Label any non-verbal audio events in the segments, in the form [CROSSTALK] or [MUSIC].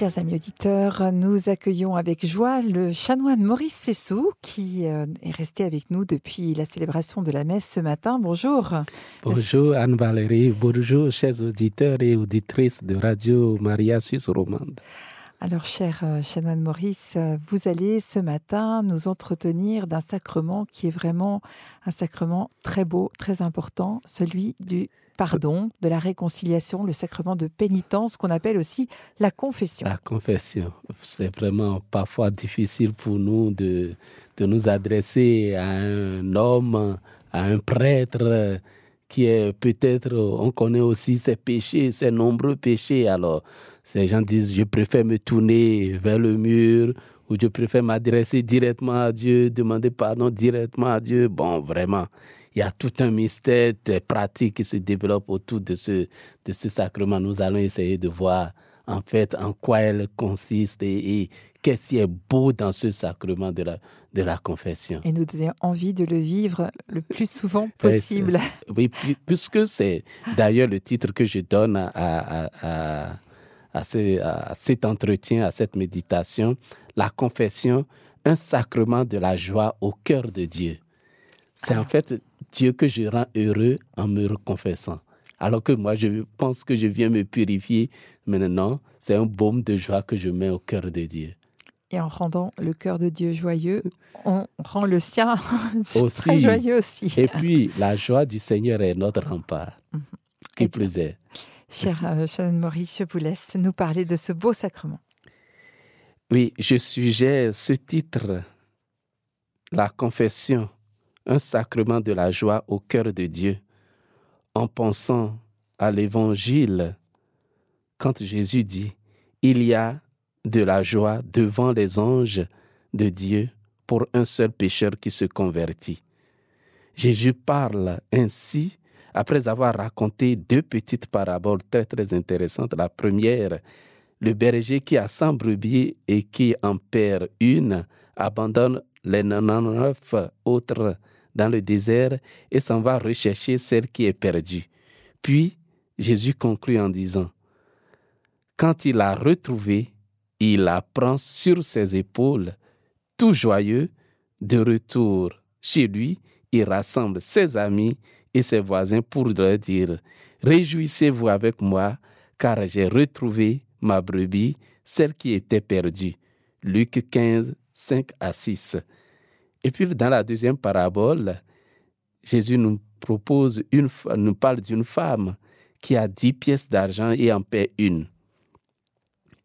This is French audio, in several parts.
Chers amis auditeurs, nous accueillons avec joie le chanoine Maurice Sessou qui euh, est resté avec nous depuis la célébration de la messe ce matin. Bonjour. Bonjour Anne-Valérie, bonjour chers auditeurs et auditrices de Radio Maria Suisse Romande. Alors, cher euh, chanoine Maurice, euh, vous allez ce matin nous entretenir d'un sacrement qui est vraiment un sacrement très beau, très important, celui du pardon, de la réconciliation, le sacrement de pénitence qu'on appelle aussi la confession. La confession, c'est vraiment parfois difficile pour nous de, de nous adresser à un homme, à un prêtre qui est peut-être, on connaît aussi ses péchés, ses nombreux péchés. Alors, ces gens disent, je préfère me tourner vers le mur ou je préfère m'adresser directement à Dieu, demander pardon directement à Dieu. Bon, vraiment, il y a tout un mystère des pratiques qui se développent autour de ce, de ce sacrement. Nous allons essayer de voir en fait en quoi elle consiste et, qu'est-ce qui est beau dans ce sacrement de la, de la confession. Et nous donner envie de le vivre le plus souvent [LAUGHS] possible. Oui, puisque c'est d'ailleurs le titre que je donne à, à, à, cet entretien, à cette méditation, la confession, un sacrement de la joie au cœur de Dieu. C'est en fait Dieu que je rends heureux en me confessant. Alors que moi, je pense que je viens me purifier. Maintenant, c'est un baume de joie que je mets au cœur de Dieu. Et en rendant le cœur de Dieu joyeux, on rend le sien [LAUGHS] très joyeux aussi. Et puis, la joie du Seigneur est notre rempart. Mhm. Qui plus est. Cher euh, Shannon Maurice, je vous laisse nous parler de ce beau sacrement. Oui, je suggère ce titre, la confession, un sacrement de la joie au cœur de Dieu, en pensant à l'évangile, quand Jésus dit, il y a de la joie devant les anges de Dieu pour un seul pécheur qui se convertit. Jésus parle ainsi après avoir raconté deux petites paraboles très très intéressantes. La première, le berger qui a 100 brebis et qui en perd une abandonne les 99 autres dans le désert et s'en va rechercher celle qui est perdue. Puis Jésus conclut en disant, Quand il l'a retrouvée, il la prend sur ses épaules, tout joyeux, de retour chez lui, il rassemble ses amis et ses voisins pour leur dire, Réjouissez-vous avec moi, car j'ai retrouvé ma brebis, celle qui était perdue. Luc 15, 5 à 6. Et puis dans la deuxième parabole, Jésus nous propose une, nous parle d'une femme qui a dix pièces d'argent et en paie une.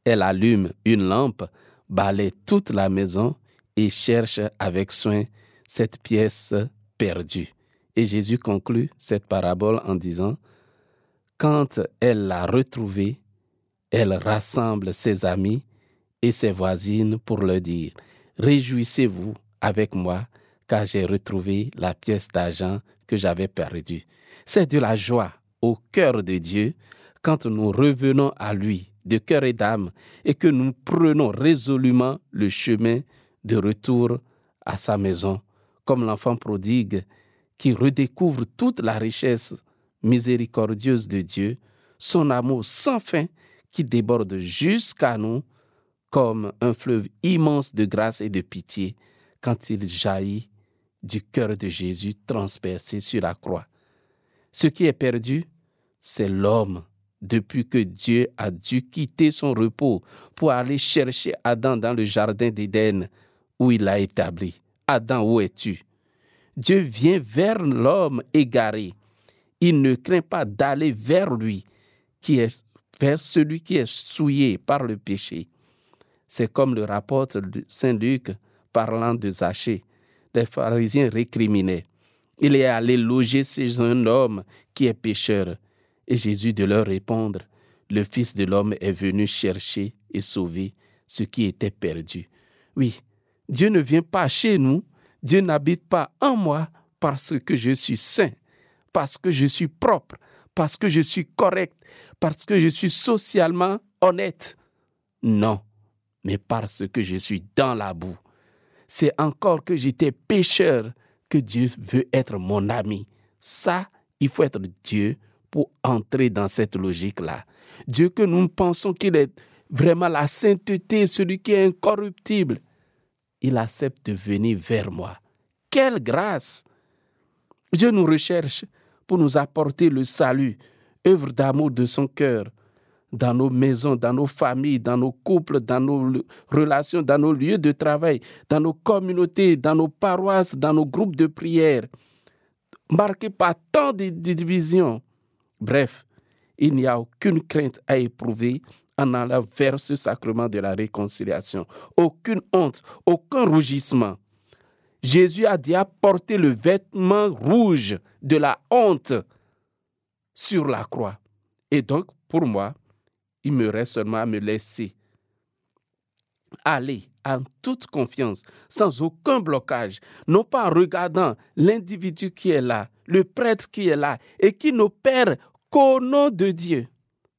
Elle allume une lampe, balaye toute la maison et cherche avec soin cette pièce perdue. Et Jésus conclut cette parabole en disant, Quand elle l'a retrouvée, elle rassemble ses amis et ses voisines pour leur dire, Réjouissez-vous avec moi, car j'ai retrouvé la pièce d'argent que j'avais perdue. C'est de la joie au cœur de Dieu quand nous revenons à lui de cœur et d'âme et que nous prenons résolument le chemin de retour à sa maison, comme l'enfant prodigue qui redécouvre toute la richesse miséricordieuse de Dieu, son amour sans fin qui déborde jusqu'à nous comme un fleuve immense de grâce et de pitié quand il jaillit du cœur de Jésus transpercé sur la croix. Ce qui est perdu, c'est l'homme depuis que Dieu a dû quitter son repos pour aller chercher Adam dans le jardin d'Éden où il l'a établi. Adam, où es-tu? Dieu vient vers l'homme égaré. Il ne craint pas d'aller vers lui, qui est vers celui qui est souillé par le péché. C'est comme le rapporte Saint Luc parlant de Zachée. Les pharisiens récriminaient. Il est allé loger chez un homme qui est pécheur. Et Jésus de leur répondre, le Fils de l'homme est venu chercher et sauver ce qui était perdu. Oui, Dieu ne vient pas chez nous Dieu n'habite pas en moi parce que je suis saint, parce que je suis propre, parce que je suis correct, parce que je suis socialement honnête. Non, mais parce que je suis dans la boue. C'est encore que j'étais pécheur que Dieu veut être mon ami. Ça, il faut être Dieu pour entrer dans cette logique-là. Dieu que nous pensons qu'il est vraiment la sainteté, celui qui est incorruptible, il accepte de venir vers moi. Quelle grâce Dieu nous recherche pour nous apporter le salut, œuvre d'amour de son cœur, dans nos maisons, dans nos familles, dans nos couples, dans nos relations, dans nos lieux de travail, dans nos communautés, dans nos paroisses, dans nos groupes de prière, marqués par tant de divisions. Bref, il n'y a aucune crainte à éprouver en allant vers ce sacrement de la réconciliation. Aucune honte, aucun rougissement. Jésus a déjà porté le vêtement rouge de la honte sur la croix. Et donc, pour moi, il me reste seulement à me laisser aller en toute confiance, sans aucun blocage, non pas en regardant l'individu qui est là, le prêtre qui est là, et qui n'opère qu'au nom de Dieu.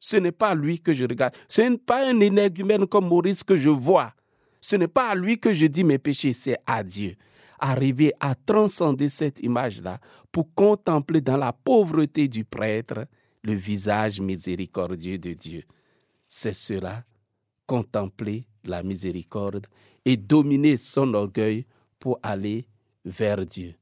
Ce n'est pas lui que je regarde. Ce n'est pas un énergumène comme Maurice que je vois. Ce n'est pas à lui que je dis mes péchés, c'est à Dieu. Arriver à transcender cette image-là pour contempler dans la pauvreté du prêtre le visage miséricordieux de Dieu. C'est cela, contempler la miséricorde et dominer son orgueil pour aller vers Dieu.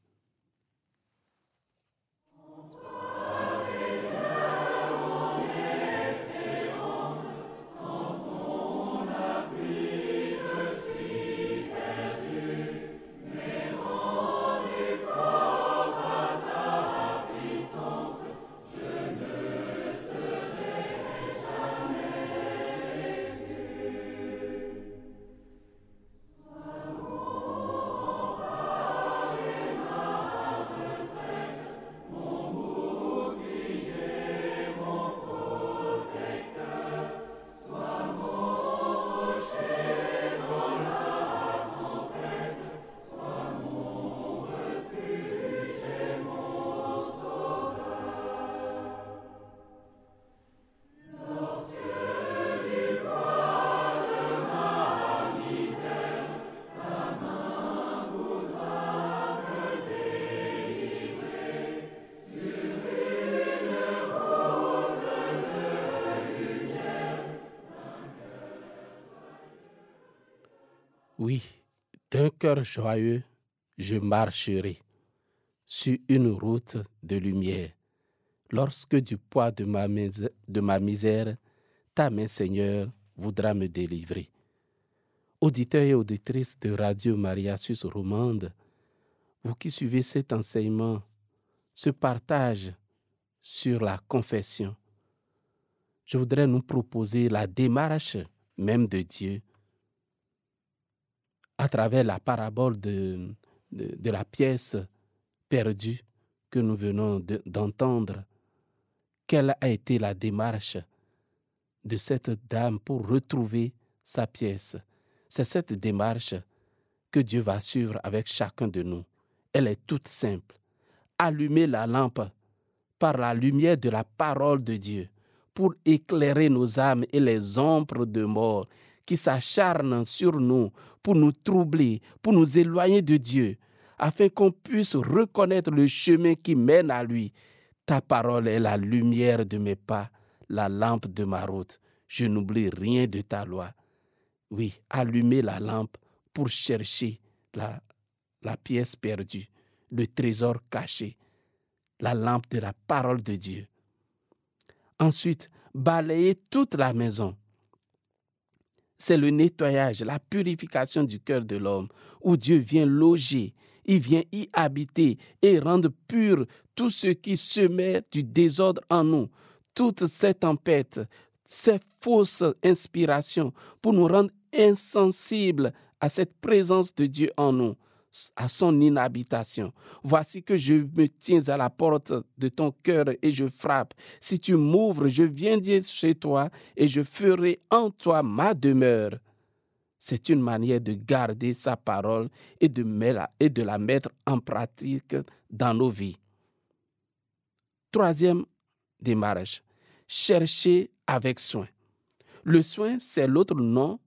D'un cœur joyeux, je marcherai sur une route de lumière. Lorsque du poids de ma, misère, ta main, Seigneur, voudra me délivrer. Auditeurs et auditrices de Radio Maria Suisse Romande, vous qui suivez cet enseignement, ce partage sur la confession, je voudrais nous proposer la démarche même de Dieu à travers la parabole de, la pièce perdue que nous venons d'entendre, quelle a été la démarche de cette dame pour retrouver sa pièce? C'est cette démarche que Dieu va suivre avec chacun de nous. Elle est toute simple. Allumer la lampe par la lumière de la parole de Dieu pour éclairer nos âmes et les ombres de mort qui s'acharnent sur nous pour nous troubler, pour nous éloigner de Dieu, afin qu'on puisse reconnaître le chemin qui mène à lui. Ta parole est la lumière de mes pas, la lampe de ma route. Je n'oublie rien de ta loi. Oui, allumer la lampe pour chercher la, pièce perdue, le trésor caché, la lampe de la parole de Dieu. Ensuite, balayer toute la maison c'est le nettoyage, la purification du cœur de l'homme, où Dieu vient loger, il vient y habiter et rendre pur tout ce qui se met du désordre en nous, toutes ces tempêtes, ces fausses inspirations, pour nous rendre insensibles à cette présence de Dieu en nous à son inhabitation. Voici que je me tiens à la porte de ton cœur et je frappe. Si tu m'ouvres, je viendrai chez toi et je ferai en toi ma demeure. C'est une manière de garder sa parole et de, et la mettre en pratique dans nos vies. Troisième démarche, chercher avec soin. Le soin, c'est l'autre nom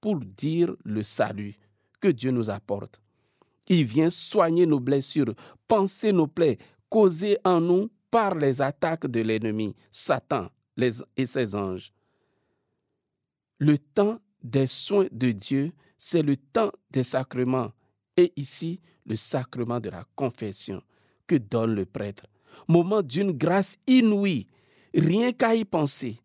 pour dire le salut que Dieu nous apporte. Il vient soigner nos blessures, penser nos plaies, causer en nous par les attaques de l'ennemi, Satan et ses anges. Le temps des soins de Dieu, c'est le temps des sacrements. Et ici, le sacrement de la confession que donne le prêtre. Moment d'une grâce inouïe, rien qu'à y penser.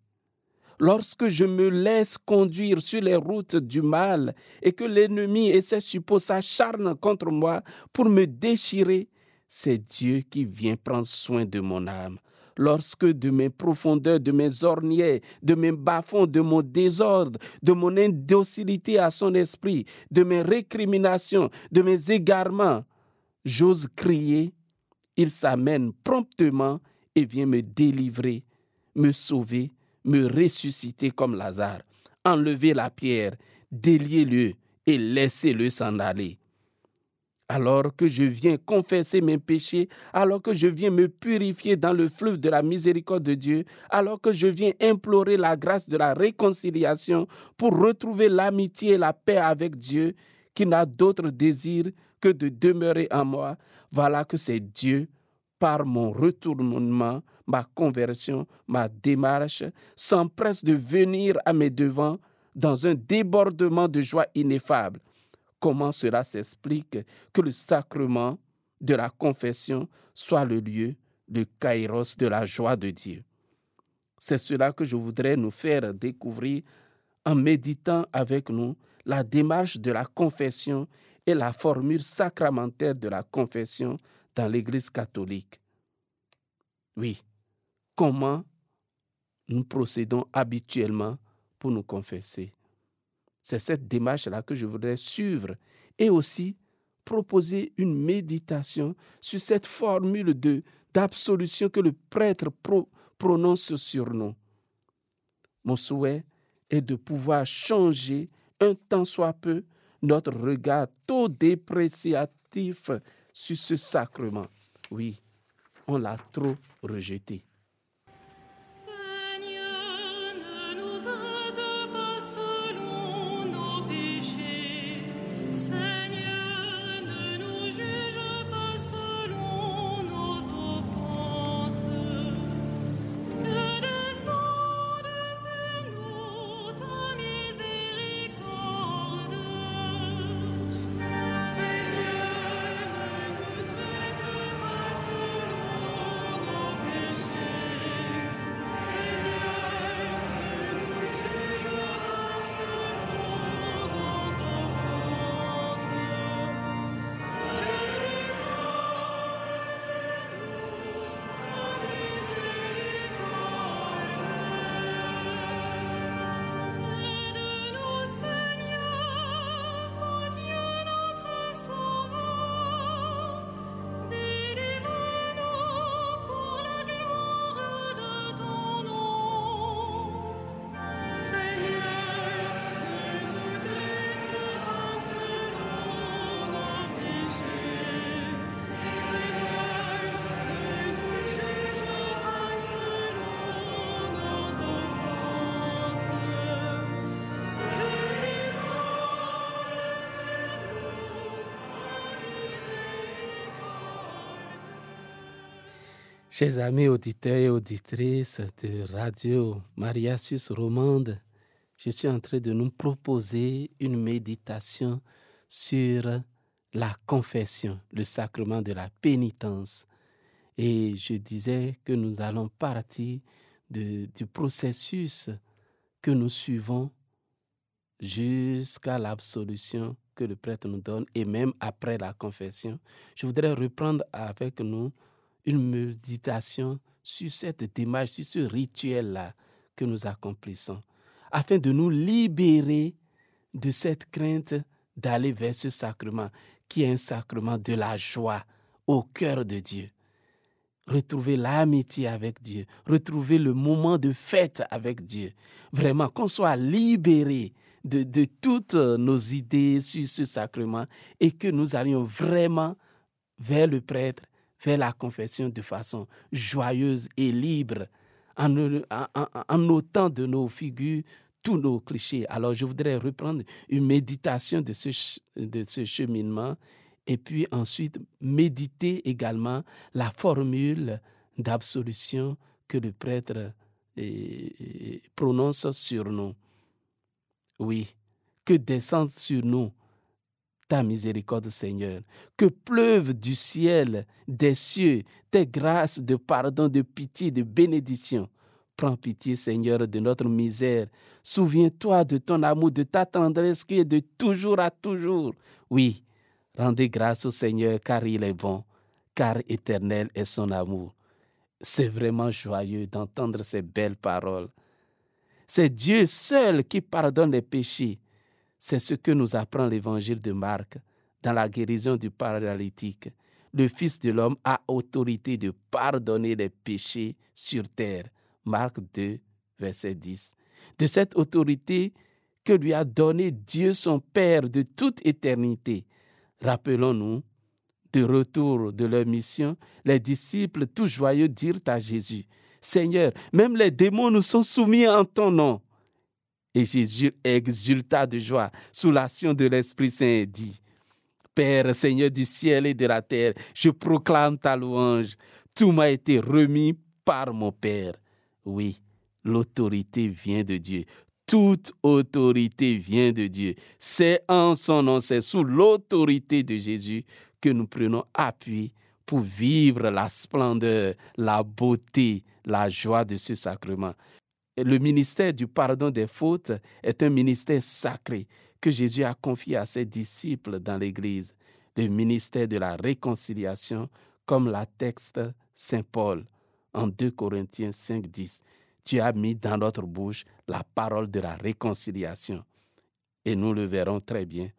Lorsque je me laisse conduire sur les routes du mal et que l'ennemi et ses suppôts s'acharnent contre moi pour me déchirer, c'est Dieu qui vient prendre soin de mon âme. Lorsque de mes profondeurs, de mes orniers, de mes bas-fonds, de mon désordre, de mon indocilité à son esprit, de mes récriminations, de mes égarements, j'ose crier, il s'amène promptement et vient me délivrer, me sauver, me ressusciter comme Lazare. Enlevez la pierre, déliez-le et laissez-le s'en aller alors que je viens confesser mes péchés, alors que je viens me purifier dans le fleuve de la miséricorde de Dieu, alors que je viens implorer la grâce de la réconciliation pour retrouver l'amitié et la paix avec Dieu, qui n'a d'autre désir que de demeurer en moi, voilà que c'est Dieu, par mon retournement, ma conversion, ma démarche, s'empresse de venir à mes devants dans un débordement de joie ineffable comment cela s'explique que le sacrement de la confession soit le lieu, le kairos de la joie de Dieu? C'est cela que je voudrais nous faire découvrir en méditant avec nous la démarche de la confession et la formule sacramentaire de la confession dans l'Église catholique. Oui, comment nous procédons habituellement pour nous confesser. C'est cette démarche-là que je voudrais suivre et aussi proposer une méditation sur cette formule d'absolution que le prêtre prononce sur nous. Mon souhait est de pouvoir changer un tant soit peu notre regard trop dépréciatif sur ce sacrement. Oui, on l'a trop rejeté. Chers amis auditeurs et auditrices de Radio Maria Suisse Romande, je suis en train de nous proposer une méditation sur la confession, le sacrement de la pénitence. Et je disais que nous allons partir du processus que nous suivons jusqu'à l'absolution que le prêtre nous donne et même après la confession. Je voudrais reprendre avec nous une méditation sur cette démarche, sur ce rituel-là que nous accomplissons, afin de nous libérer de cette crainte d'aller vers ce sacrement, qui est un sacrement de la joie au cœur de Dieu. Retrouver l'amitié avec Dieu, retrouver le moment de fête avec Dieu. Vraiment, qu'on soit libéré de, de toutes nos idées sur ce sacrement et que nous allions vraiment vers le prêtre faire la confession de façon joyeuse et libre, en, en, de nos figures tous nos clichés. Alors je voudrais reprendre une méditation de ce, de ce cheminement et puis ensuite méditer également la formule d'absolution que le prêtre eh, prononce sur nous. Oui, que descende sur nous ta miséricorde, Seigneur. Que pleuve du ciel, des cieux, tes grâces de pardon, de pitié, de bénédiction. Prends pitié, Seigneur, de notre misère. Souviens-toi de ton amour, de ta tendresse qui est de toujours à toujours. Oui, rendez grâce au Seigneur car il est bon, car éternel est son amour. C'est vraiment joyeux d'entendre ces belles paroles. C'est Dieu seul qui pardonne les péchés. C'est ce que nous apprend l'évangile de Marc dans la guérison du paralytique. Le Fils de l'homme a autorité de pardonner les péchés sur terre. Marc 2, verset 10. De cette autorité que lui a donnée Dieu son Père de toute éternité. Rappelons-nous, de retour de leur mission, les disciples tout joyeux dirent à Jésus, Seigneur, même les démons nous sont soumis en ton nom. Et Jésus exulta de joie sous l'action de l'Esprit Saint et dit, Père, Seigneur du ciel et de la terre, je proclame ta louange. Tout m'a été remis par mon Père. Oui, l'autorité vient de Dieu. Toute autorité vient de Dieu. C'est en son nom, c'est sous l'autorité de Jésus que nous prenons appui pour vivre la splendeur, la beauté, la joie de ce sacrement. Le ministère du pardon des fautes est un ministère sacré que Jésus a confié à ses disciples dans l'Église. Le ministère de la réconciliation, comme la texte Saint Paul en 2 Corinthiens 5, 10. Tu as mis dans notre bouche la parole de la réconciliation. Et nous le verrons très bien.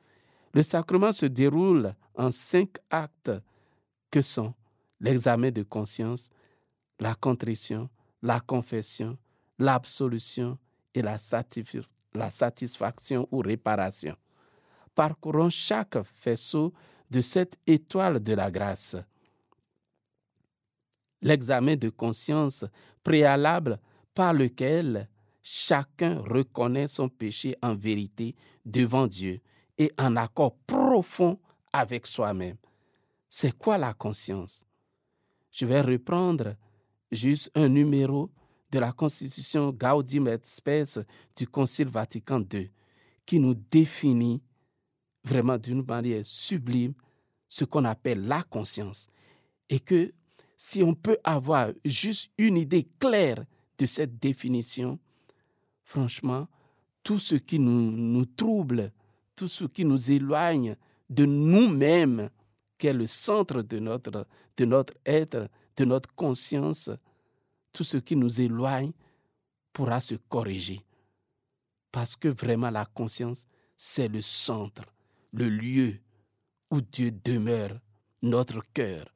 Le sacrement se déroule en cinq actes que sont l'examen de conscience, la contrition, la confession, l'absolution et la, satisfaction ou réparation. Parcourons chaque faisceau de cette étoile de la grâce. L'examen de conscience préalable par lequel chacun reconnaît son péché en vérité devant Dieu et en accord profond avec soi-même. C'est quoi la conscience? Je vais reprendre juste un numéro de la Constitution Gaudium et Spes du Concile Vatican II, qui nous définit vraiment d'une manière sublime ce qu'on appelle la conscience. Et que si on peut avoir juste une idée claire de cette définition, franchement, tout ce qui nous, trouble, tout ce qui nous éloigne de nous-mêmes, qui est le centre de notre, de notre être, de notre conscience, tout ce qui nous éloigne pourra se corriger. Parce que vraiment la conscience, c'est le centre, le lieu où Dieu demeure, notre cœur.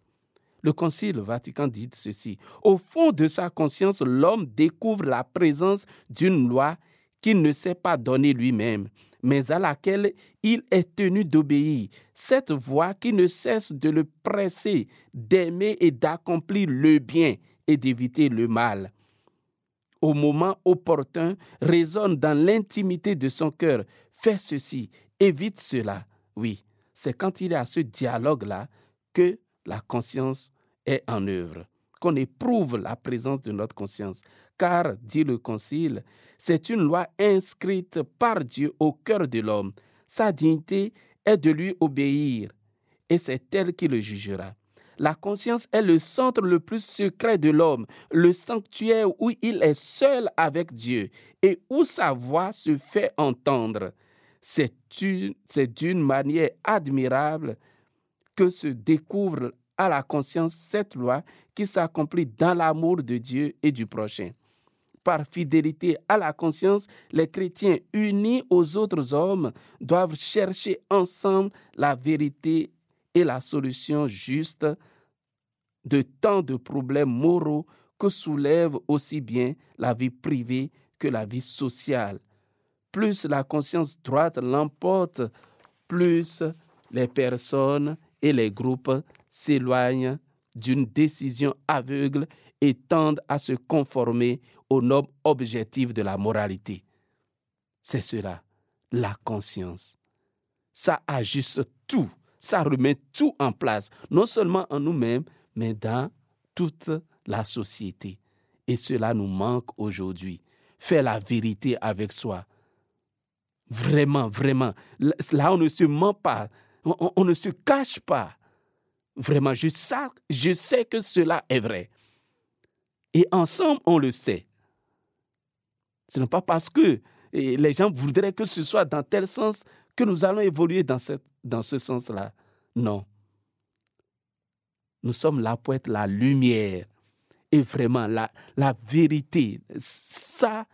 Le Concile Vatican dit ceci. Au fond de sa conscience, l'homme découvre la présence d'une loi qu'il ne sait pas donner lui-même, mais à laquelle il est tenu d'obéir. Cette voix qui ne cesse de le presser, d'aimer et d'accomplir le bien et d'éviter le mal. Au moment opportun, résonne dans l'intimité de son cœur. Fais ceci, évite cela. Oui, c'est quand il y a ce dialogue-là que la conscience est en œuvre, qu'on éprouve la présence de notre conscience. Car, dit le Concile, c'est une loi inscrite par Dieu au cœur de l'homme. Sa dignité est de lui obéir, et c'est elle qui le jugera. La conscience est le centre le plus secret de l'homme, le sanctuaire où il est seul avec Dieu et où sa voix se fait entendre. C'est d'une manière admirable que se découvre à la conscience cette loi qui s'accomplit dans l'amour de Dieu et du prochain. Par fidélité à la conscience, les chrétiens unis aux autres hommes doivent chercher ensemble la vérité et la solution juste de tant de problèmes moraux que soulève aussi bien la vie privée que la vie sociale. Plus la conscience droite l'emporte, plus les personnes et les groupes s'éloignent d'une décision aveugle et tendent à se conformer aux normes objectives de la moralité. C'est cela, la conscience. Ça ajuste tout ça remet tout en place, non seulement en nous-mêmes, mais dans toute la société. Et cela nous manque aujourd'hui. Faire la vérité avec soi. Vraiment, vraiment. Là, on ne se ment pas. On, ne se cache pas. Vraiment, je sais, que cela est vrai. Et ensemble, on le sait. Ce n'est pas parce que les gens voudraient que ce soit dans tel sens que nous allons évoluer dans, cette, dans ce sens-là. Non. Nous sommes là pour être la lumière et vraiment la, vérité. Ça,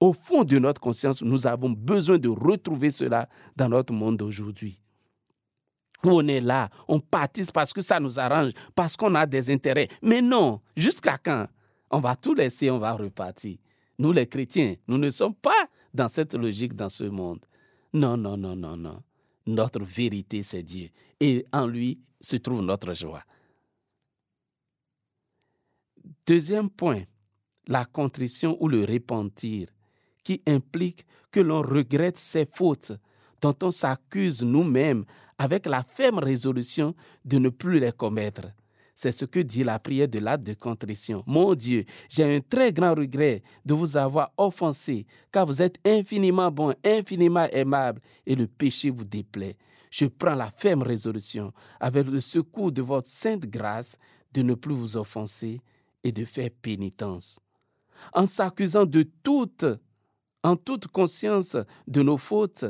au fond de notre conscience, nous avons besoin de retrouver cela dans notre monde d'aujourd'hui. On est là, on participe parce que ça nous arrange, parce qu'on a des intérêts. Mais non, jusqu'à quand? On va tout laisser, on va repartir. Nous les chrétiens, nous ne sommes pas dans cette logique dans ce monde. Non, non, non, non, non. Notre vérité, c'est Dieu. Et en lui se trouve notre joie. Deuxième point, la contrition ou le repentir, qui implique que l'on regrette ses fautes, dont on s'accuse nous-mêmes avec la ferme résolution de ne plus les commettre. C'est ce que dit la prière de l'acte de contrition. Mon Dieu, j'ai un très grand regret de vous avoir offensé, car vous êtes infiniment bon, infiniment aimable, et le péché vous déplaît. Je prends la ferme résolution, avec le secours de votre sainte grâce, de ne plus vous offenser et de faire pénitence. En s'accusant de toute, en toute conscience de nos fautes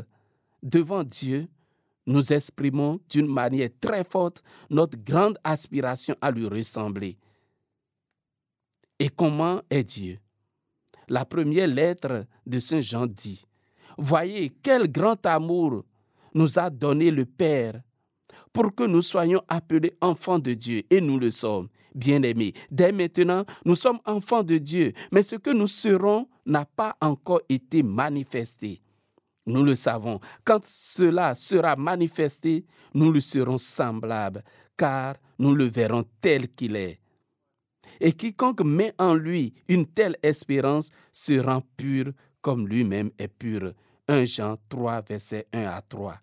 devant Dieu, nous exprimons d'une manière très forte notre grande aspiration à lui ressembler. Et comment est Dieu? La première lettre de Saint Jean dit, Voyez quel grand amour nous a donné le Père pour que nous soyons appelés enfants de Dieu, et nous le sommes, bien-aimés. Dès maintenant, nous sommes enfants de Dieu, mais ce que nous serons n'a pas encore été manifesté. Nous le savons. Quand cela sera manifesté, nous lui serons semblables, car nous le verrons tel qu'il est. Et quiconque met en lui une telle espérance se rend pur comme lui-même est pur. 1 Jean 3, verset 1 à 3.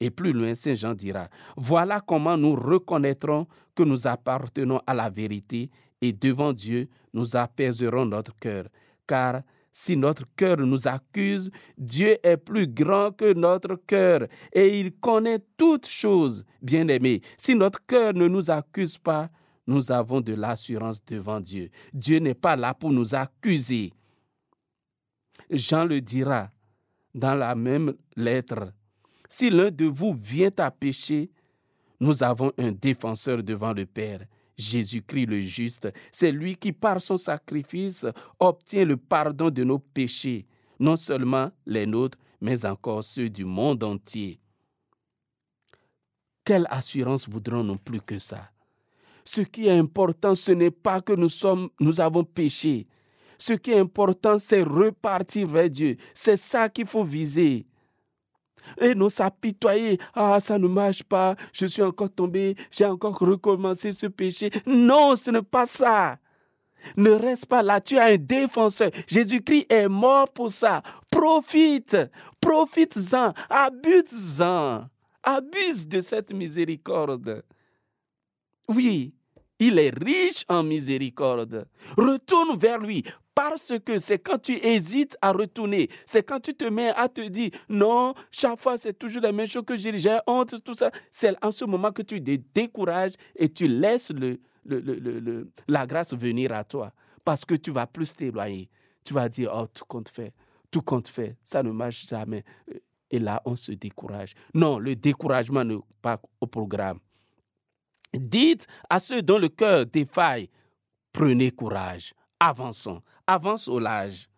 Et plus loin, Saint Jean dira, voilà comment nous reconnaîtrons que nous appartenons à la vérité et devant Dieu, nous apaiserons notre cœur. Car si notre cœur nous accuse, Dieu est plus grand que notre cœur et il connaît toutes choses. Bien-aimés, si notre cœur ne nous accuse pas, nous avons de l'assurance devant Dieu. Dieu n'est pas là pour nous accuser. Jean le dira dans la même lettre. Si l'un de vous vient à pécher, nous avons un défenseur devant le Père, Jésus-Christ le juste, c'est lui qui par son sacrifice obtient le pardon de nos péchés, non seulement les nôtres, mais encore ceux du monde entier. Quelle assurance voudrons-nous plus que ça? Ce qui est important, ce n'est pas que nous, sommes, nous avons péché. Ce qui est important, c'est repartir vers Dieu. C'est ça qu'il faut viser et non s'apitoyer. Ah, ça ne marche pas, je suis encore tombé, j'ai encore recommencé ce péché. Non, ce n'est pas ça. Ne reste pas là, tu as un défenseur. Jésus-Christ est mort pour ça. Profite, profite-en, abuse-en, abuse de cette miséricorde. Oui, il est riche en miséricorde. Retourne vers lui. Parce que c'est quand tu hésites à retourner, c'est quand tu te mets à te dire non, chaque fois c'est toujours la même chose que j'ai, j'ai honte, tout ça. C'est en ce moment que tu te décourages et tu laisses la grâce venir à toi. Parce que tu vas plus t'éloigner. Tu vas dire oh, tout compte fait, tout compte fait, ça ne marche jamais. Et là, on se décourage. Non, le découragement n'est pas au programme. Dites à ceux dont le cœur défaille, prenez courage, avançons, avance au large.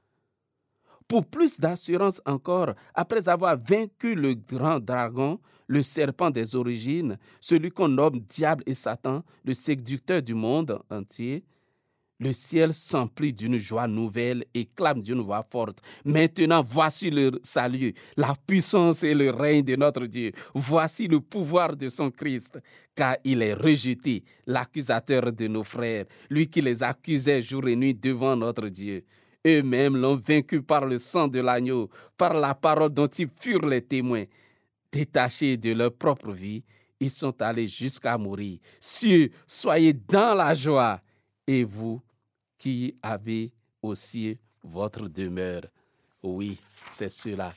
Pour plus d'assurance encore, après avoir vaincu le grand dragon, le serpent des origines, celui qu'on nomme diable et Satan, le séducteur du monde entier, le ciel s'emplit d'une joie nouvelle et clame d'une voix forte. Maintenant, voici le salut, la puissance et le règne de notre Dieu. Voici le pouvoir de son Christ, car il est rejeté, l'accusateur de nos frères, lui qui les accusait jour et nuit devant notre Dieu. Eux-mêmes l'ont vaincu par le sang de l'agneau, par la parole dont ils furent les témoins. Détachés de leur propre vie, ils sont allés jusqu'à mourir. Cieux, soyez dans la joie, et vous, qui avez aussi votre demeure. Oui, c'est cela.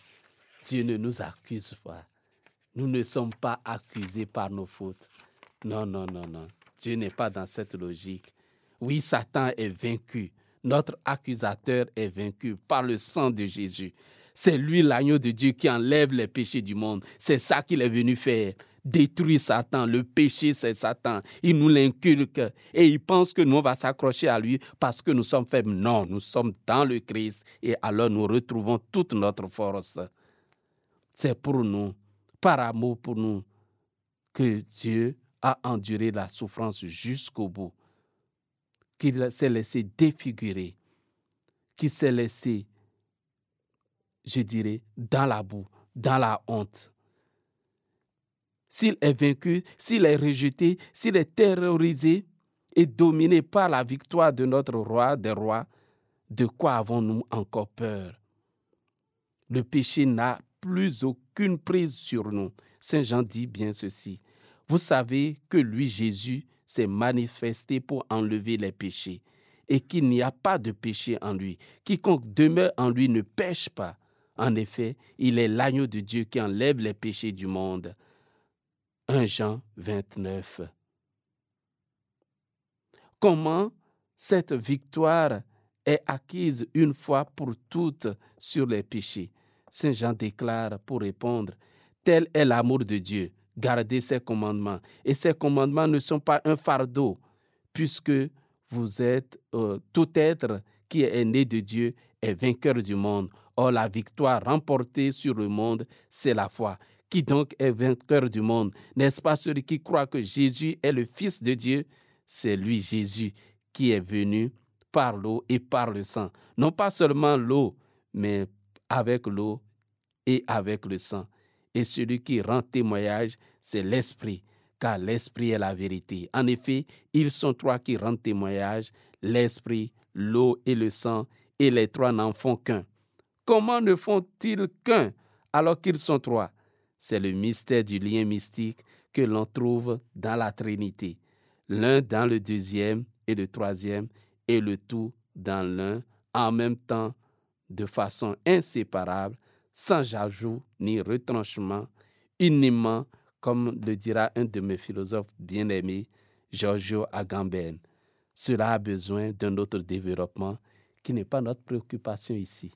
Dieu ne nous accuse pas. Nous ne sommes pas accusés par nos fautes. Non, non, non, non. Dieu n'est pas dans cette logique. Oui, Satan est vaincu. Notre accusateur est vaincu par le sang de Jésus. C'est lui l'agneau de Dieu qui enlève les péchés du monde. C'est ça qu'il est venu faire. Détruire Satan. Le péché, c'est Satan. Il nous l'inculque et il pense que nous, on va s'accrocher à lui parce que nous sommes faibles. Non, nous sommes dans le Christ et alors nous retrouvons toute notre force. C'est pour nous, par amour pour nous, que Dieu a enduré la souffrance jusqu'au bout, qu'il s'est laissé défigurer, qu'il s'est laissé, je dirais, dans la boue, dans la honte. S'il est vaincu, s'il est rejeté, s'il est terrorisé et dominé par la victoire de notre roi des rois, de quoi avons-nous encore peur? Le péché n'a plus aucune prise sur nous. Saint Jean dit bien ceci. Vous savez que lui, Jésus, s'est manifesté pour enlever les péchés et qu'il n'y a pas de péché en lui. Quiconque demeure en lui ne pêche pas. En effet, il est l'agneau de Dieu qui enlève les péchés du monde. 1 Jean 29. Comment cette victoire est acquise une fois pour toutes sur les péchés? Saint Jean déclare pour répondre, Tel est l'amour de Dieu, garder ses commandements. Et ces commandements ne sont pas un fardeau, puisque vous êtes euh, tout être qui est né de Dieu est vainqueur du monde. Or, la victoire remportée sur le monde, c'est la foi. Qui donc est vainqueur du monde N'est-ce pas celui qui croit que Jésus est le Fils de Dieu? C'est lui, Jésus, qui est venu par l'eau et par le sang. Non pas seulement l'eau, mais avec l'eau et avec le sang. Et celui qui rend témoignage, c'est l'Esprit, car l'Esprit est la vérité. En effet, ils sont trois qui rendent témoignage, l'Esprit, l'eau et le sang, et les trois n'en font qu'un. Comment ne font-ils qu'un alors qu'ils sont trois? C'est le mystère du lien mystique que l'on trouve dans la Trinité. L'un dans le deuxième et le troisième, et le tout dans l'un en même temps de façon inséparable, sans ajout ni retranchement, uniment, comme le dira un de mes philosophes bien-aimés, Giorgio Agamben. Cela a besoin d'un autre développement qui n'est pas notre préoccupation ici.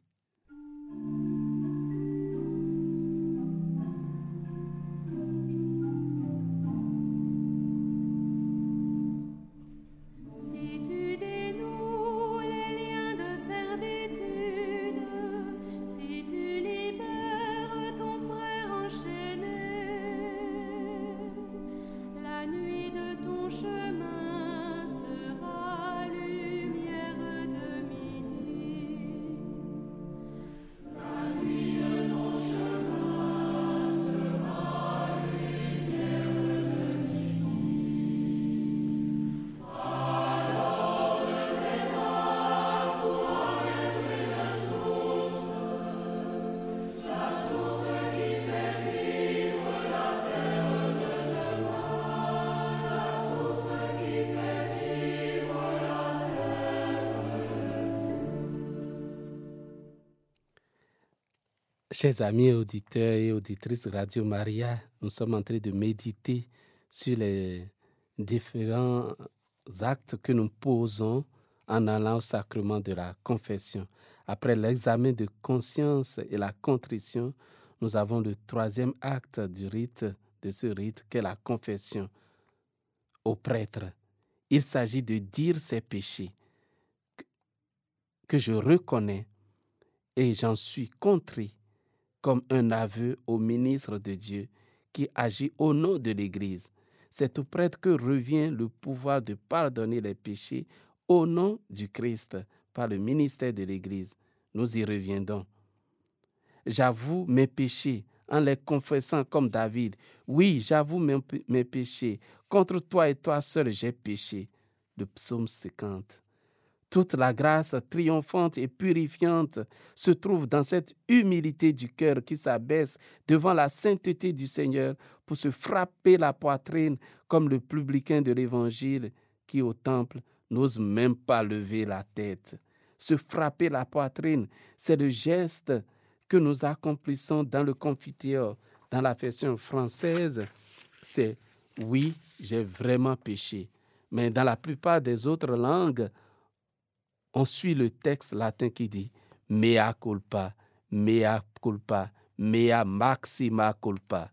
Chers amis auditeurs et auditrices Radio Maria, nous sommes en train de méditer sur les différents actes que nous posons en allant au sacrement de la confession. Après l'examen de conscience et la contrition, nous avons le troisième acte du rite, de ce rite, qu'est la confession au prêtre. Il s'agit de dire ses péchés que je reconnais et j'en suis contrit comme un aveu au ministre de Dieu qui agit au nom de l'Église. C'est au prêtre que revient le pouvoir de pardonner les péchés au nom du Christ par le ministère de l'Église. Nous y reviendrons. J'avoue mes péchés en les confessant comme David. Oui, j'avoue mes, péchés. Contre toi et toi seul j'ai péché. Le psaume 50. Toute la grâce triomphante et purifiante se trouve dans cette humilité du cœur qui s'abaisse devant la sainteté du Seigneur pour se frapper la poitrine comme le publicain de l'Évangile qui au temple n'ose même pas lever la tête. Se frapper la poitrine, c'est le geste que nous accomplissons dans le confiteor, dans la version française, c'est oui, j'ai vraiment péché. Mais dans la plupart des autres langues, on suit le texte latin qui dit mea culpa, mea culpa, mea maxima culpa.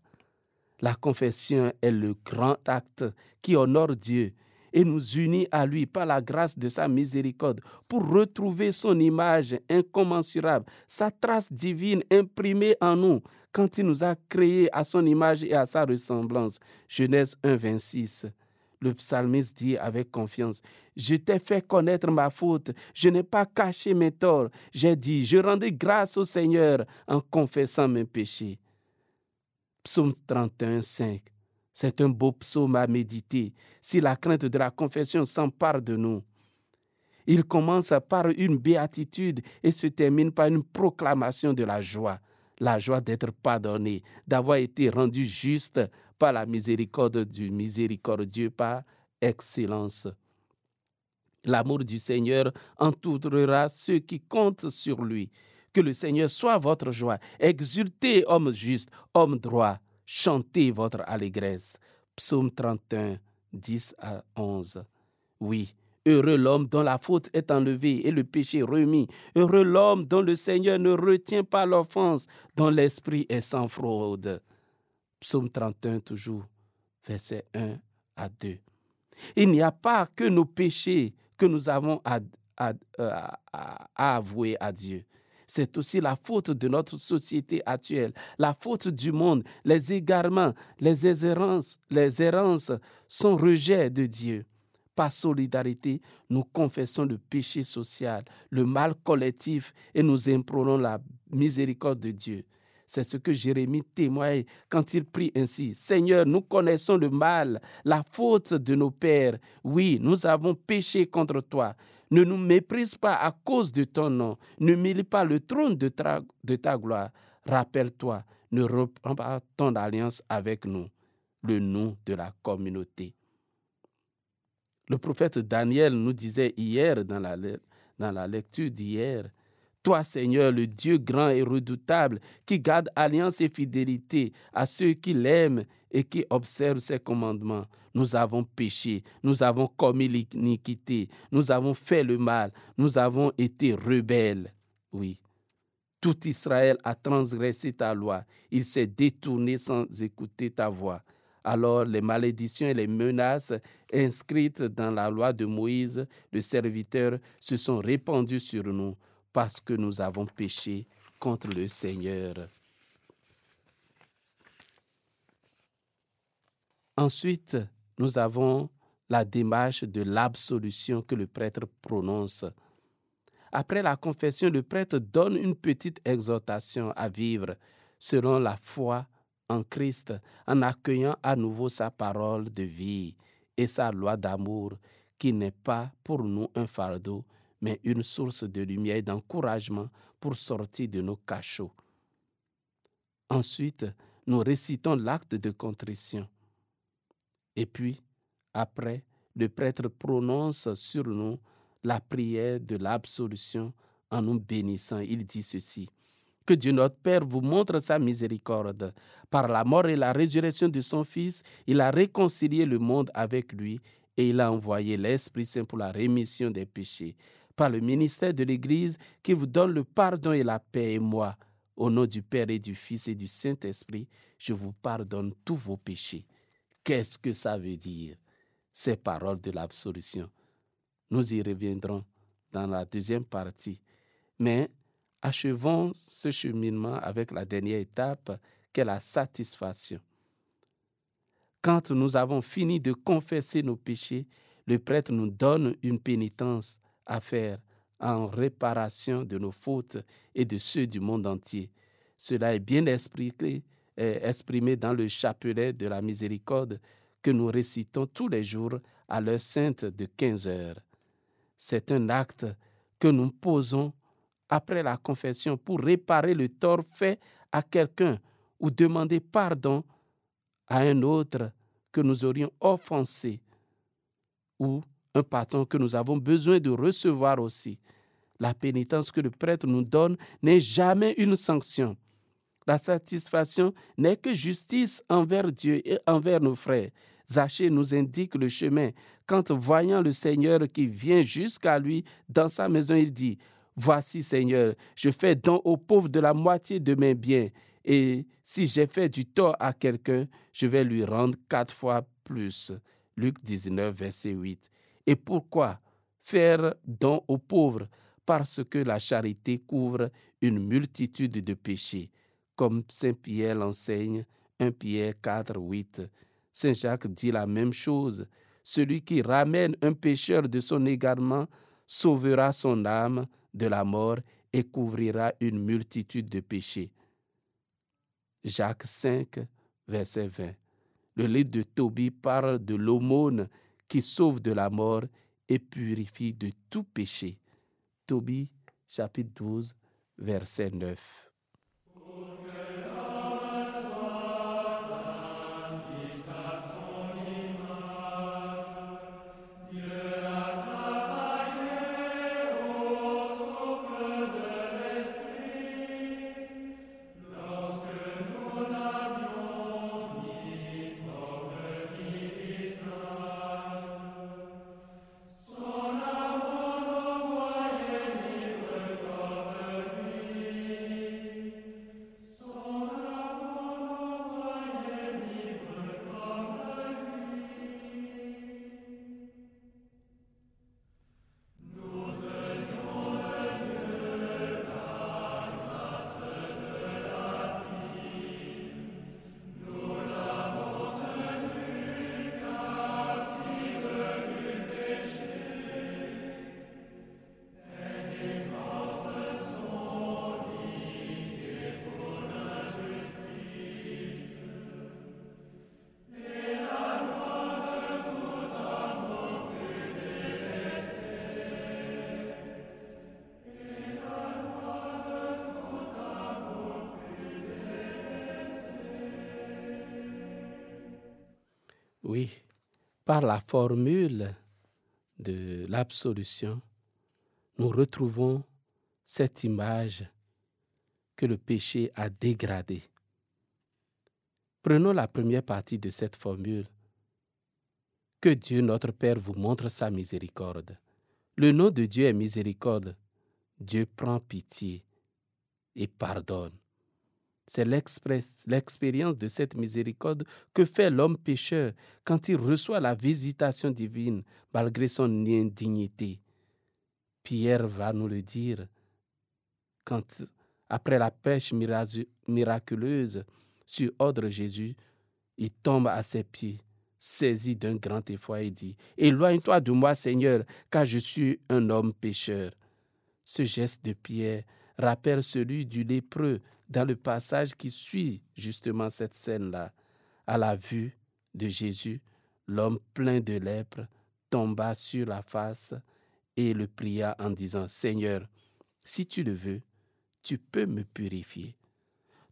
La confession est le grand acte qui honore Dieu et nous unit à lui par la grâce de sa miséricorde pour retrouver son image incommensurable, sa trace divine imprimée en nous quand il nous a créés à son image et à sa ressemblance. Genèse 1, 26. Le psalmiste dit avec confiance, Je t'ai fait connaître ma faute, je n'ai pas caché mes torts. J'ai dit, je rendais grâce au Seigneur en confessant mes péchés. Psaume 31, 5. C'est un beau psaume à méditer si la crainte de la confession s'empare de nous. Il commence par une béatitude et se termine par une proclamation de la joie. La joie d'être pardonné, d'avoir été rendu juste par la miséricorde du miséricordieux par excellence. L'amour du Seigneur entourera ceux qui comptent sur lui. Que le Seigneur soit votre joie. Exultez, homme juste, homme droit. Chantez votre allégresse. Psaume 31, 10 à 11. Oui, heureux l'homme dont la faute est enlevée et le péché remis. Heureux l'homme dont le Seigneur ne retient pas l'offense, dont l'esprit est sans fraude. Psaume 31 toujours, verset 1 à 2. Il n'y a pas que nos péchés que nous avons à, avouer à Dieu c'est aussi la faute de notre société actuelle, la faute du monde, les égarements, les errances, les errances, son rejet de Dieu. Par solidarité, nous confessons le péché social, le mal collectif et nous imprenons la miséricorde de Dieu. C'est ce que Jérémie témoigne quand il prie ainsi. Seigneur, nous connaissons le mal, la faute de nos pères. Oui, nous avons péché contre toi. Ne nous méprise pas à cause de ton nom. Ne mêle pas le trône de ta, gloire. Rappelle-toi, ne reprends pas ton alliance avec nous, le nom de la communauté. Le prophète Daniel nous disait hier dans la, lecture d'hier, toi, Seigneur, le Dieu grand et redoutable, qui garde alliance et fidélité à ceux qui l'aiment et qui observent ses commandements. Nous avons péché, nous avons commis l'iniquité, nous avons fait le mal, nous avons été rebelles. Oui. Tout Israël a transgressé ta loi, il s'est détourné sans écouter ta voix. Alors les malédictions et les menaces inscrites dans la loi de Moïse, le serviteur, se sont répandues sur nous parce que nous avons péché contre le Seigneur. Ensuite, nous avons la démarche de l'absolution que le prêtre prononce. Après la confession, le prêtre donne une petite exhortation à vivre selon la foi en Christ, en accueillant à nouveau sa parole de vie et sa loi d'amour, qui n'est pas pour nous un fardeau, mais une source de lumière et d'encouragement pour sortir de nos cachots. Ensuite, nous récitons l'acte de contrition. Et puis, après, le prêtre prononce sur nous la prière de l'absolution en nous bénissant. Il dit ceci. Que Dieu notre Père vous montre sa miséricorde. Par la mort et la résurrection de son Fils, il a réconcilié le monde avec lui et il a envoyé l'Esprit Saint pour la rémission des péchés. Par le ministère de l'Église qui vous donne le pardon et la paix et moi, au nom du Père et du Fils et du Saint-Esprit, je vous pardonne tous vos péchés. Qu'est-ce que ça veut dire, ces paroles de l'absolution Nous y reviendrons dans la deuxième partie. Mais achevons ce cheminement avec la dernière étape, qu'est la satisfaction. Quand nous avons fini de confesser nos péchés, le prêtre nous donne une pénitence à faire en réparation de nos fautes et de ceux du monde entier. Cela est bien expliqué exprimé dans le chapelet de la miséricorde que nous récitons tous les jours à l'heure sainte de 15 heures. C'est un acte que nous posons après la confession pour réparer le tort fait à quelqu'un ou demander pardon à un autre que nous aurions offensé ou un pardon que nous avons besoin de recevoir aussi. La pénitence que le prêtre nous donne n'est jamais une sanction. La satisfaction n'est que justice envers Dieu et envers nos frères. Zachée nous indique le chemin. Quand voyant le Seigneur qui vient jusqu'à lui dans sa maison, il dit, Voici Seigneur, je fais don aux pauvres de la moitié de mes biens, et si j'ai fait du tort à quelqu'un, je vais lui rendre quatre fois plus. Luc 19, verset 8. Et pourquoi faire don aux pauvres? Parce que la charité couvre une multitude de péchés, comme Saint Pierre l'enseigne, 1 Pierre 4, 8. Saint Jacques dit la même chose. Celui qui ramène un pécheur de son égarement sauvera son âme de la mort et couvrira une multitude de péchés. Jacques 5, verset 20. Le livre de Tobie parle de l'aumône qui sauve de la mort et purifie de tout péché. Tobie chapitre 12, verset 9. Par la formule de l'absolution, nous retrouvons cette image que le péché a dégradée. Prenons la première partie de cette formule. Que Dieu notre Père vous montre sa miséricorde. Le nom de Dieu est miséricorde. Dieu prend pitié et pardonne. C'est l'expérience de cette miséricorde que fait l'homme pécheur quand il reçoit la visitation divine malgré son indignité. Pierre va nous le dire quand, après la pêche miraculeuse sur ordre Jésus, il tombe à ses pieds, saisi d'un grand effroi et dit Éloigne-toi de moi, Seigneur, car je suis un homme pécheur. Ce geste de Pierre rappelle celui du lépreux dans le passage qui suit justement cette scène-là. À la vue de Jésus, l'homme plein de lèpre tomba sur la face et le pria en disant, Seigneur, si tu le veux, tu peux me purifier.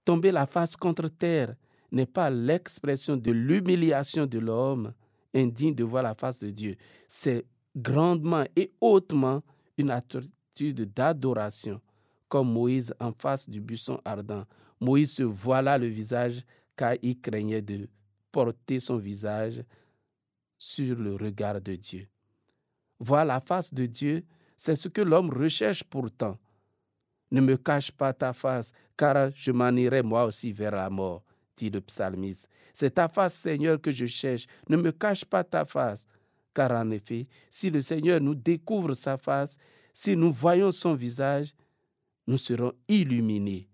Tomber la face contre terre n'est pas l'expression de l'humiliation de l'homme indigne de voir la face de Dieu. C'est grandement et hautement une attitude d'adoration comme Moïse en face du buisson ardent. Moïse se voila le visage car il craignait de porter son visage sur le regard de Dieu. Voir la face de Dieu, c'est ce que l'homme recherche pourtant. Ne me cache pas ta face, car je m'en irai moi aussi vers la mort, dit le psalmiste. C'est ta face, Seigneur, que je cherche. Ne me cache pas ta face. Car en effet, si le Seigneur nous découvre sa face, si nous voyons son visage, nous serons illuminés.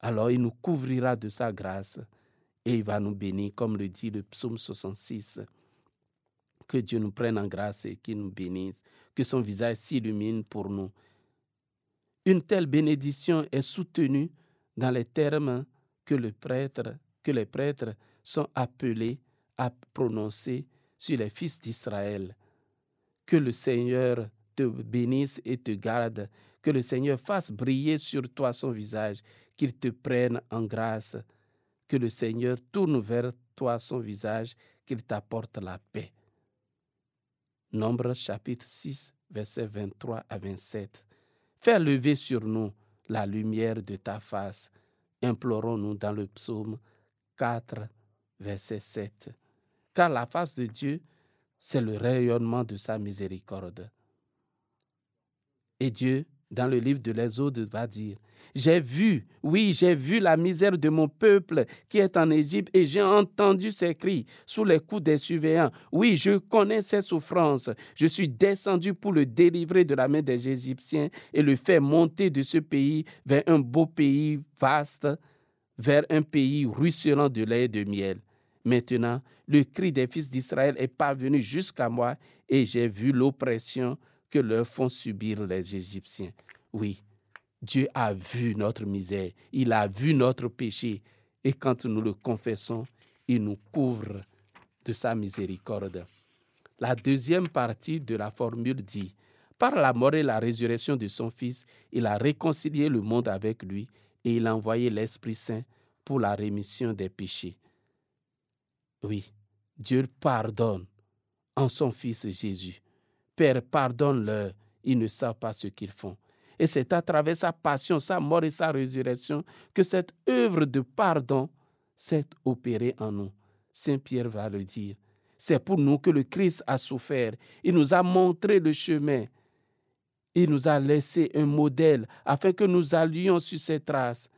Alors il nous couvrira de sa grâce et il va nous bénir, comme le dit le psaume 66. Que Dieu nous prenne en grâce et qu'il nous bénisse, que son visage s'illumine pour nous. Une telle bénédiction est soutenue dans les termes que, le prêtre, que les prêtres sont appelés à prononcer sur les fils d'Israël. Que le Seigneur te bénisse et te garde, que le Seigneur fasse briller sur toi son visage, qu'il te prenne en grâce, que le Seigneur tourne vers toi son visage, qu'il t'apporte la paix. Nombre chapitre 6, versets 23 à 27. Fais lever sur nous la lumière de ta face. Implorons-nous dans le psaume 4, verset 7. Car la face de Dieu, c'est le rayonnement de sa miséricorde. Et Dieu, dans le livre de l'Exode, va dire, j'ai vu, oui, j'ai vu la misère de mon peuple qui est en Égypte et j'ai entendu ses cris sous les coups des surveillants. Oui, je connais ses souffrances. Je suis descendu pour le délivrer de la main des Égyptiens et le faire monter de ce pays vers un beau pays vaste, vers un pays ruisselant de lait et de miel. Maintenant, le cri des fils d'Israël est parvenu jusqu'à moi et j'ai vu l'oppression que leur font subir les Égyptiens. Oui, Dieu a vu notre misère, il a vu notre péché, et quand nous le confessons, il nous couvre de sa miséricorde. La deuxième partie de la formule dit, par la mort et la résurrection de son Fils, il a réconcilié le monde avec lui et il a envoyé l'Esprit Saint pour la rémission des péchés. Oui, Dieu pardonne en son Fils Jésus. Père, pardonne-leur, ils ne savent pas ce qu'ils font. Et c'est à travers sa passion, sa mort et sa résurrection que cette œuvre de pardon s'est opérée en nous. Saint Pierre va le dire. C'est pour nous que le Christ a souffert. Il nous a montré le chemin. Il nous a laissé un modèle afin que nous allions sur ses traces.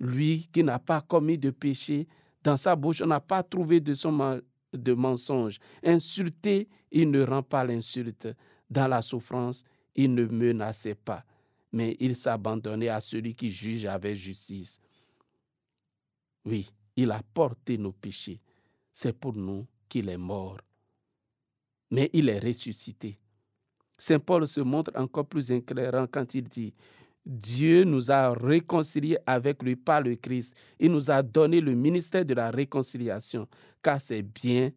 Lui qui n'a pas commis de péché, dans sa bouche on n'a pas trouvé de, son de mensonge. Insulté, il ne rend pas l'insulte. Dans la souffrance, il ne menaçait pas mais il s'abandonnait à celui qui juge avec justice. Oui, il a porté nos péchés. C'est pour nous qu'il est mort. Mais il est ressuscité. Saint Paul se montre encore plus éclairant quand il dit, Dieu nous a réconciliés avec lui par le Christ. Il nous a donné le ministère de la réconciliation, car c'est bien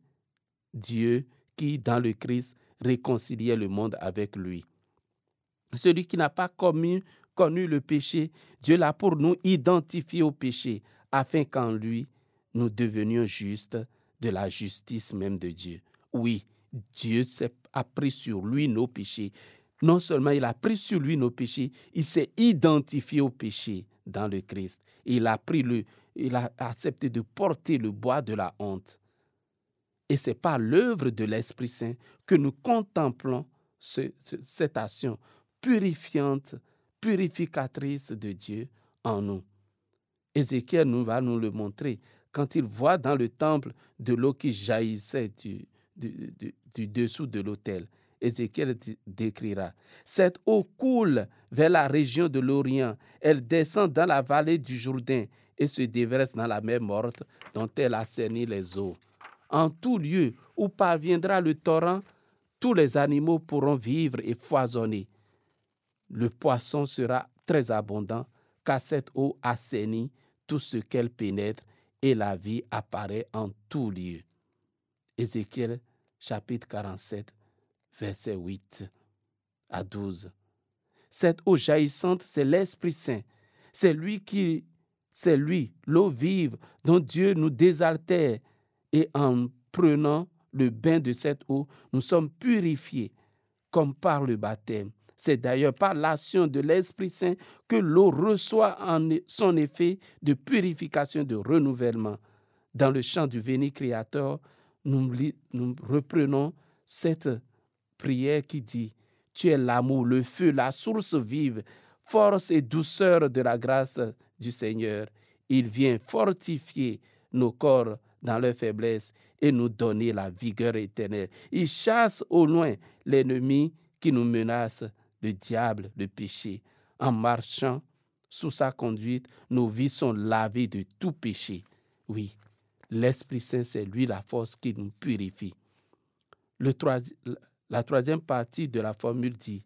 Dieu qui, dans le Christ, réconciliait le monde avec lui. Celui qui n'a pas connu, connu le péché, Dieu l'a pour nous identifié au péché, afin qu'en lui, nous devenions justes de la justice même de Dieu. Oui, Dieu a pris sur lui nos péchés. Non seulement il a pris sur lui nos péchés, il s'est identifié au péché dans le Christ. Il a pris le, il a accepté de porter le bois de la honte. Et c'est par l'œuvre de l'Esprit Saint que nous contemplons cette action purifiante, purificatrice de Dieu en nous. Ézéchiel nous va nous le montrer quand il voit dans le temple de l'eau qui jaillissait du, du, dessous de l'autel. Ézéchiel décrira, Cette eau coule vers la région de l'Orient, elle descend dans la vallée du Jourdain et se déverse dans la mer morte dont elle a cerni les eaux. En tout lieu où parviendra le torrent, tous les animaux pourront vivre et foisonner le poisson sera très abondant, car cette eau assainit tout ce qu'elle pénètre et la vie apparaît en tout lieu. Ézéchiel chapitre 47, verset 8 à 12. Cette eau jaillissante, c'est l'Esprit Saint. C'est lui qui, c'est lui, l'eau vive dont Dieu nous désaltère. Et en prenant le bain de cette eau, nous sommes purifiés comme par le baptême. C'est d'ailleurs par l'action de l'Esprit Saint que l'eau reçoit en son effet de purification, de renouvellement. Dans le chant du Véni Créateur, nous, nous reprenons cette prière qui dit Tu es l'amour, le feu, la source vive, force et douceur de la grâce du Seigneur. Il vient fortifier nos corps dans leur faiblesse et nous donner la vigueur éternelle. Il chasse au loin l'ennemi qui nous menace le diable, le péché. En marchant sous sa conduite, nos vies sont lavées de tout péché. Oui, l'Esprit Saint, c'est lui la force qui nous purifie. Le la troisième partie de la formule dit,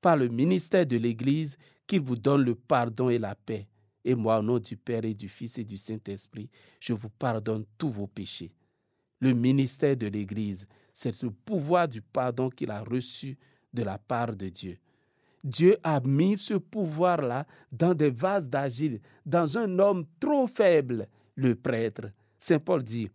par le ministère de l'Église, qu'il vous donne le pardon et la paix. Et moi, au nom du Père et du Fils et du Saint-Esprit, je vous pardonne tous vos péchés. Le ministère de l'Église, c'est le pouvoir du pardon qu'il a reçu de la part de Dieu. Dieu a mis ce pouvoir-là dans des vases d'agile, dans un homme trop faible, le prêtre. Saint Paul dit,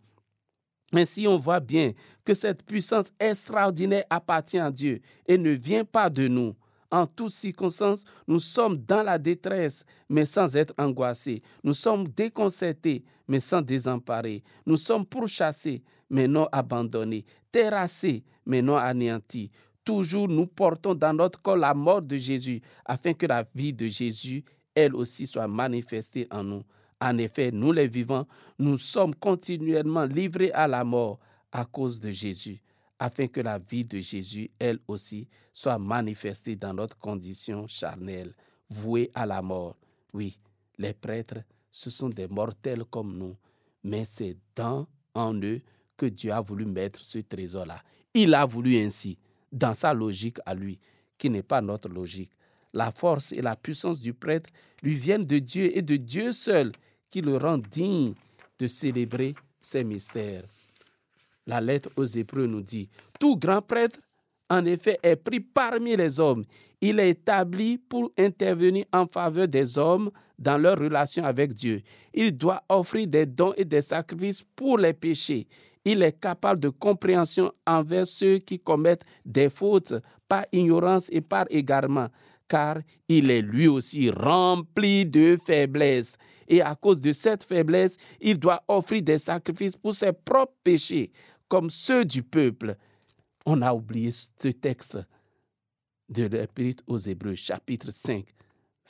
ainsi on voit bien que cette puissance extraordinaire appartient à Dieu et ne vient pas de nous. En toutes circonstances, nous sommes dans la détresse, mais sans être angoissés. Nous sommes déconcertés, mais sans désemparer. Nous sommes pourchassés, mais non abandonnés. Terrassés, mais non anéantis. Toujours nous portons dans notre corps la mort de Jésus, afin que la vie de Jésus, elle aussi, soit manifestée en nous. En effet, nous les vivants, nous sommes continuellement livrés à la mort à cause de Jésus afin que la vie de Jésus, elle aussi, soit manifestée dans notre condition charnelle, vouée à la mort. Oui, les prêtres, ce sont des mortels comme nous, mais c'est dans en eux que Dieu a voulu mettre ce trésor-là. Il a voulu ainsi, dans sa logique à lui, qui n'est pas notre logique. La force et la puissance du prêtre lui viennent de Dieu et de Dieu seul, qui le rend digne de célébrer ses mystères. La lettre aux Hébreux nous dit, tout grand prêtre, en effet, est pris parmi les hommes. Il est établi pour intervenir en faveur des hommes dans leur relation avec Dieu. Il doit offrir des dons et des sacrifices pour les péchés. Il est capable de compréhension envers ceux qui commettent des fautes par ignorance et par égarement, car il est lui aussi rempli de faiblesse. Et à cause de cette faiblesse, il doit offrir des sacrifices pour ses propres péchés comme ceux du peuple. On a oublié ce texte de l'Épître aux Hébreux, chapitre 5,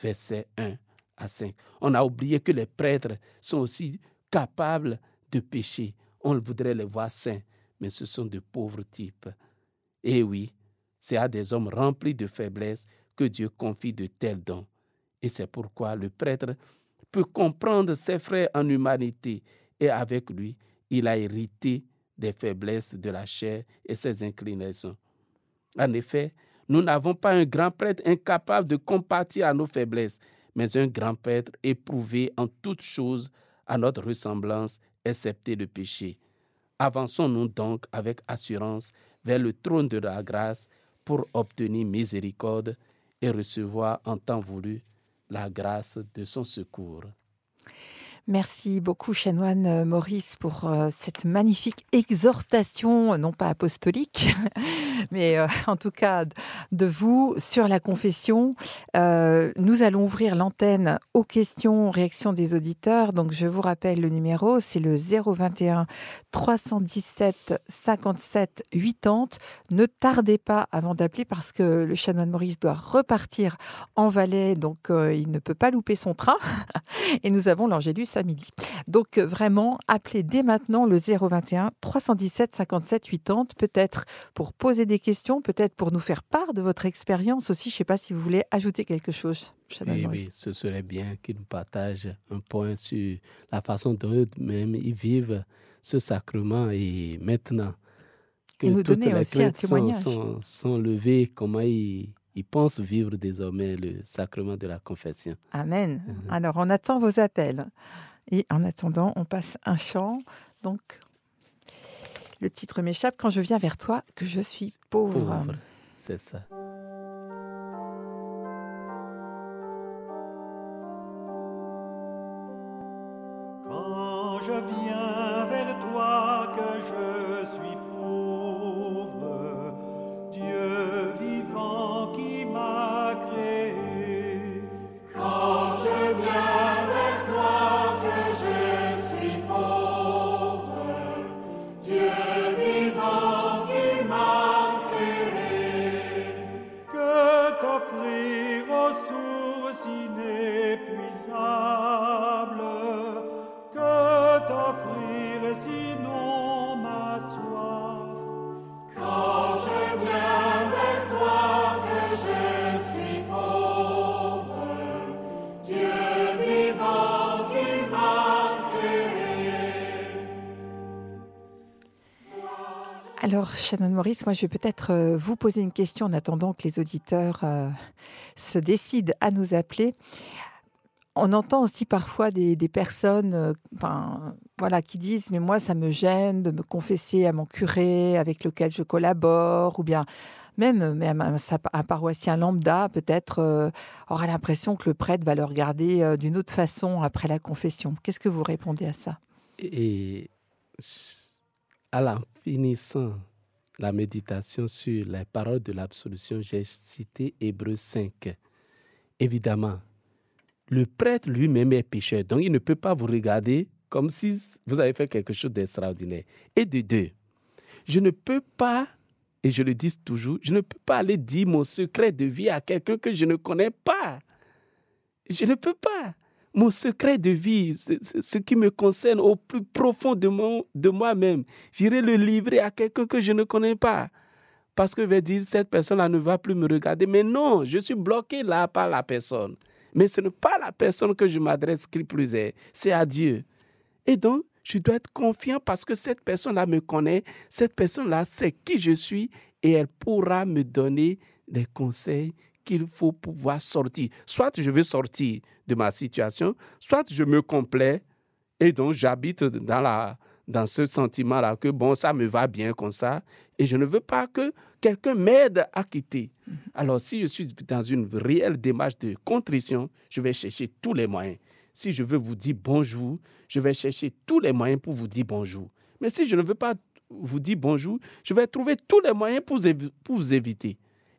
versets 1 à 5. On a oublié que les prêtres sont aussi capables de pécher. On voudrait les voir saints, mais ce sont de pauvres types. Et oui, c'est à des hommes remplis de faiblesse que Dieu confie de tels dons. Et c'est pourquoi le prêtre peut comprendre ses frères en humanité et avec lui, il a hérité des faiblesses de la chair et ses inclinations. En effet, nous n'avons pas un grand prêtre incapable de compatir à nos faiblesses, mais un grand prêtre éprouvé en toutes choses à notre ressemblance, excepté le péché. Avançons-nous donc avec assurance vers le trône de la grâce pour obtenir miséricorde et recevoir en temps voulu la grâce de son secours. Merci beaucoup, chanoine euh, Maurice, pour euh, cette magnifique exhortation, non pas apostolique, [LAUGHS] mais euh, en tout cas de vous sur la confession. nous allons ouvrir l'antenne aux questions, réactions des auditeurs. Donc, je vous rappelle le numéro, c'est le 021 317 57 80. Ne tardez pas avant d'appeler parce que le chanoine Maurice doit repartir en Valais, donc il ne peut pas louper son train. [LAUGHS] Et nous avons l'Angélus à midi. Donc euh, vraiment, appelez dès maintenant le 021 317 57 80, peut-être pour poser des questions, peut-être pour nous faire part de votre expérience aussi. Je ne sais pas si vous voulez ajouter quelque chose. Oui, oui, ce serait bien qu'ils nous partagent un point sur la façon dont eux-mêmes ils vivent ce sacrement et maintenant que nous toutes donner les aussi un témoignage. Sont, sont, levées, comment ils, ils pensent vivre désormais le sacrement de la confession. Amen. Mhm. Alors, on attend vos appels. Et en attendant, on passe un chant. Donc, le titre m'échappe quand je viens vers toi, que je suis pauvre. pauvre. C'est ça. Alors, Shannon Maurice, moi, je vais peut-être euh, vous poser une question en attendant que les auditeurs euh, se décident à nous appeler. On entend aussi parfois des, personnes euh, voilà, qui disent Mais moi, ça me gêne de me confesser à mon curé avec lequel je collabore, ou bien même, même un, paroissien lambda, peut-être, aura l'impression que le prêtre va le regarder d'une autre façon après la confession. Qu'est-ce que vous répondez à ça? Et à la finissant la méditation sur les paroles de l'absolution, j'ai cité Hébreu 5. Évidemment, le prêtre lui-même est pécheur, donc il ne peut pas vous regarder comme si vous avez fait quelque chose d'extraordinaire. Et de deux, je ne peux pas, et je le dis toujours, je ne peux pas aller dire mon secret de vie à quelqu'un que je ne connais pas. Je ne peux pas. Mon secret de vie, ce qui me concerne au plus profond de, moi-même, j'irai le livrer à quelqu'un que je ne connais pas. Parce que je vais dire, cette personne-là ne va plus me regarder. Mais non, je suis bloqué là par la personne. Mais ce n'est pas la personne que je m'adresse qui plus est, c'est à Dieu. Et donc, je dois être confiant parce que cette personne-là me connaît, cette personne-là sait qui je suis et elle pourra me donner des conseils qu'il faut pouvoir sortir. Soit je veux sortir de ma situation, soit je me complais et donc j'habite dans, la, dans ce sentiment-là que bon, ça me va bien comme ça et je ne veux pas que quelqu'un m'aide à quitter. Mm-hmm. Alors si je suis dans une réelle démarche de contrition, je vais chercher tous les moyens. Si je veux vous dire bonjour, je vais chercher tous les moyens pour vous dire bonjour. Mais si je ne veux pas vous dire bonjour, je vais trouver tous les moyens pour, pour vous éviter.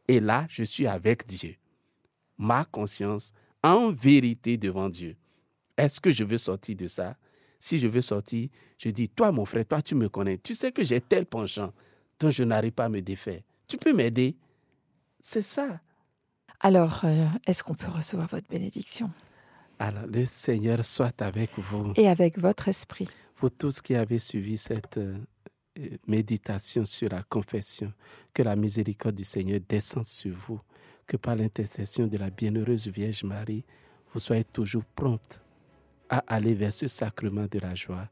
Et là, je suis avec Dieu. Ma conscience en vérité devant Dieu. Est-ce que je veux sortir de ça? Si je veux sortir, je dis, toi mon frère, toi tu me connais, tu sais que j'ai tel penchant dont je n'arrive pas à me défaire. Tu peux m'aider? C'est ça. Alors, euh, est-ce qu'on peut recevoir votre bénédiction? Alors, le Seigneur soit avec vous. Et avec votre esprit. Vous tous qui avez suivi cette euh, méditation sur la confession, que la miséricorde du Seigneur descende sur vous, que par l'intercession de la bienheureuse Vierge Marie, vous soyez toujours prompte à aller vers ce sacrement de la joie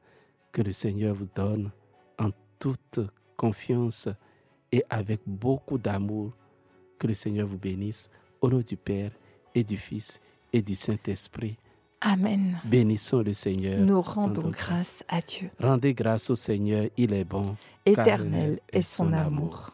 que le Seigneur vous donne en toute confiance et avec beaucoup d'amour. Que le Seigneur vous bénisse au nom du Père et du Fils et du Saint-Esprit. Amen. Bénissons le Seigneur. Nous rendons grâce à Dieu. Rendez grâce au Seigneur, il est bon. Éternel est son amour.